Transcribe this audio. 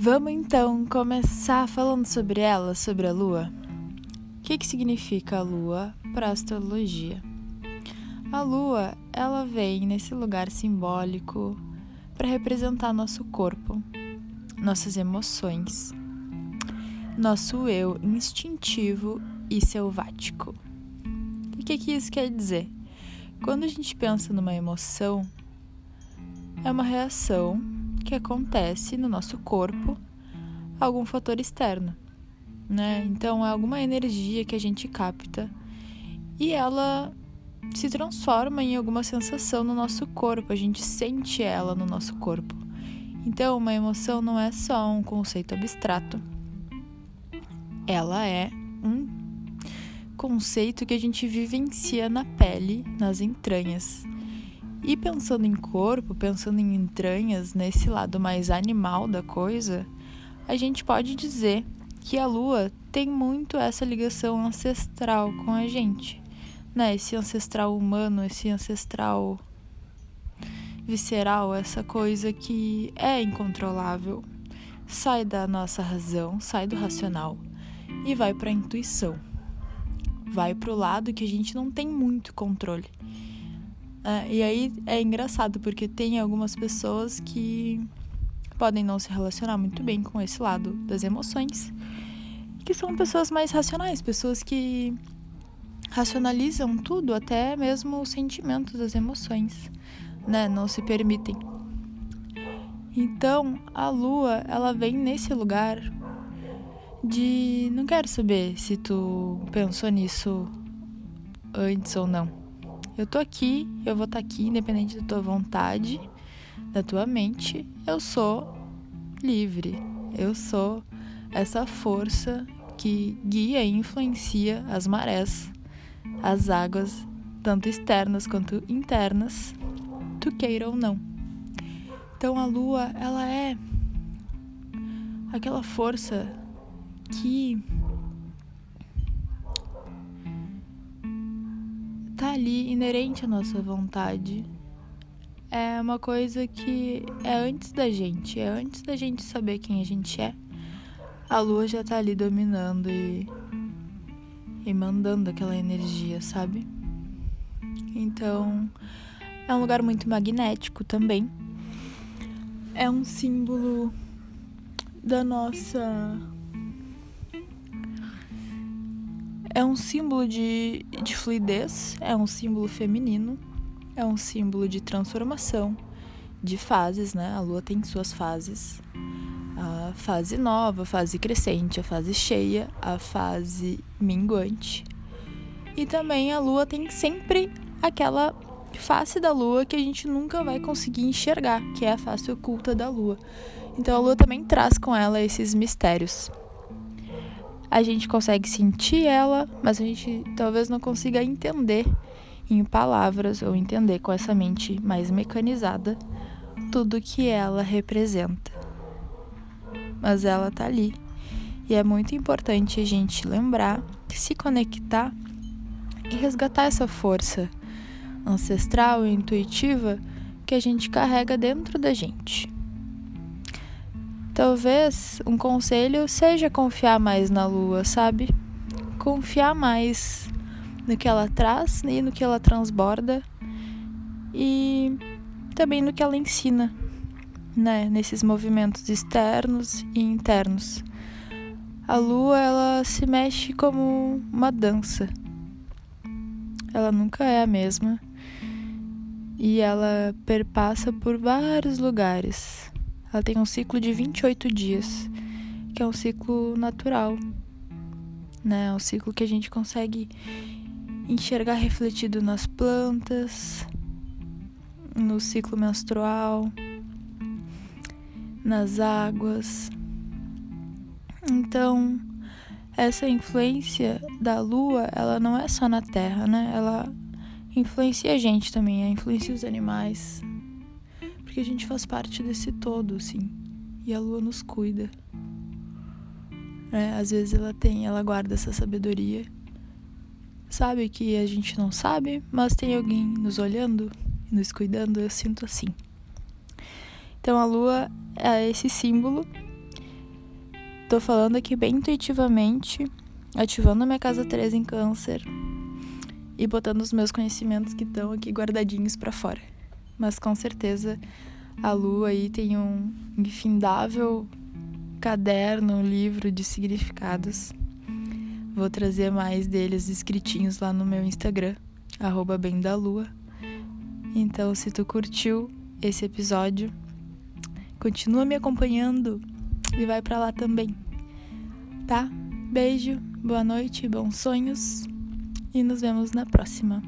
Vamos então começar falando sobre ela, sobre a lua. O que, que significa a lua para a astrologia? A lua, ela vem nesse lugar simbólico para representar nosso corpo, nossas emoções, nosso eu instintivo e selvático. E o que, que isso quer dizer? Quando a gente pensa numa emoção, é uma reação que acontece no nosso corpo algum fator externo, né? Então é alguma energia que a gente capta e ela se transforma em alguma sensação no nosso corpo, a gente sente ela no nosso corpo. Então, uma emoção não é só um conceito abstrato. Ela é um conceito que a gente vivencia na pele, nas entranhas. E pensando em corpo, pensando em entranhas, nesse lado mais animal da coisa, a gente pode dizer que a lua tem muito essa ligação ancestral com a gente, né? Esse ancestral humano, esse ancestral visceral, essa coisa que é incontrolável, sai da nossa razão, sai do racional e vai para a intuição. Vai para o lado que a gente não tem muito controle. É, e aí é engraçado porque tem algumas pessoas que podem não se relacionar muito bem com esse lado das emoções, que são pessoas mais racionais, pessoas que racionalizam tudo, até mesmo os sentimentos, as emoções, né? Não se permitem. Então, a lua, ela vem nesse lugar de não quero saber se tu pensou nisso antes ou não. Eu tô aqui, eu vou estar tá aqui, independente da tua vontade, da tua mente. Eu sou livre. Eu sou essa força que guia e influencia as marés, as águas, tanto externas quanto internas, tu queira ou não. Então a lua, ela é aquela força que ali inerente à nossa vontade. É uma coisa que é antes da gente, é antes da gente saber quem a gente é. A lua já tá ali dominando e, e mandando aquela energia, sabe? Então, é um lugar muito magnético também. É um símbolo da nossa É um símbolo de, de fluidez, é um símbolo feminino, é um símbolo de transformação, de fases, né? A lua tem suas fases. A fase nova, a fase crescente, a fase cheia, a fase minguante. E também a lua tem sempre aquela face da lua que a gente nunca vai conseguir enxergar, que é a face oculta da lua. Então a lua também traz com ela esses mistérios a gente consegue sentir ela, mas a gente talvez não consiga entender em palavras ou entender com essa mente mais mecanizada tudo que ela representa. Mas ela tá ali. E é muito importante a gente lembrar, se conectar e resgatar essa força ancestral e intuitiva que a gente carrega dentro da gente. Talvez um conselho seja confiar mais na lua, sabe? Confiar mais no que ela traz e no que ela transborda e também no que ela ensina, né? Nesses movimentos externos e internos. A lua, ela se mexe como uma dança. Ela nunca é a mesma. E ela perpassa por vários lugares ela tem um ciclo de 28 dias, que é um ciclo natural, né? É um ciclo que a gente consegue enxergar refletido nas plantas, no ciclo menstrual, nas águas. Então, essa influência da lua, ela não é só na Terra, né? Ela influencia a gente também, influencia os animais, porque a gente faz parte desse todo, assim. E a lua nos cuida. É, às vezes ela tem, ela guarda essa sabedoria. Sabe que a gente não sabe, mas tem alguém nos olhando nos cuidando, eu sinto assim. Então a lua é esse símbolo Tô falando aqui bem intuitivamente, ativando a minha casa 3 em câncer e botando os meus conhecimentos que estão aqui guardadinhos para fora. Mas com certeza a lua aí tem um infindável caderno, livro de significados. Vou trazer mais deles escritinhos lá no meu Instagram, arroba bem da lua. Então, se tu curtiu esse episódio, continua me acompanhando e vai para lá também. Tá? Beijo, boa noite, bons sonhos e nos vemos na próxima.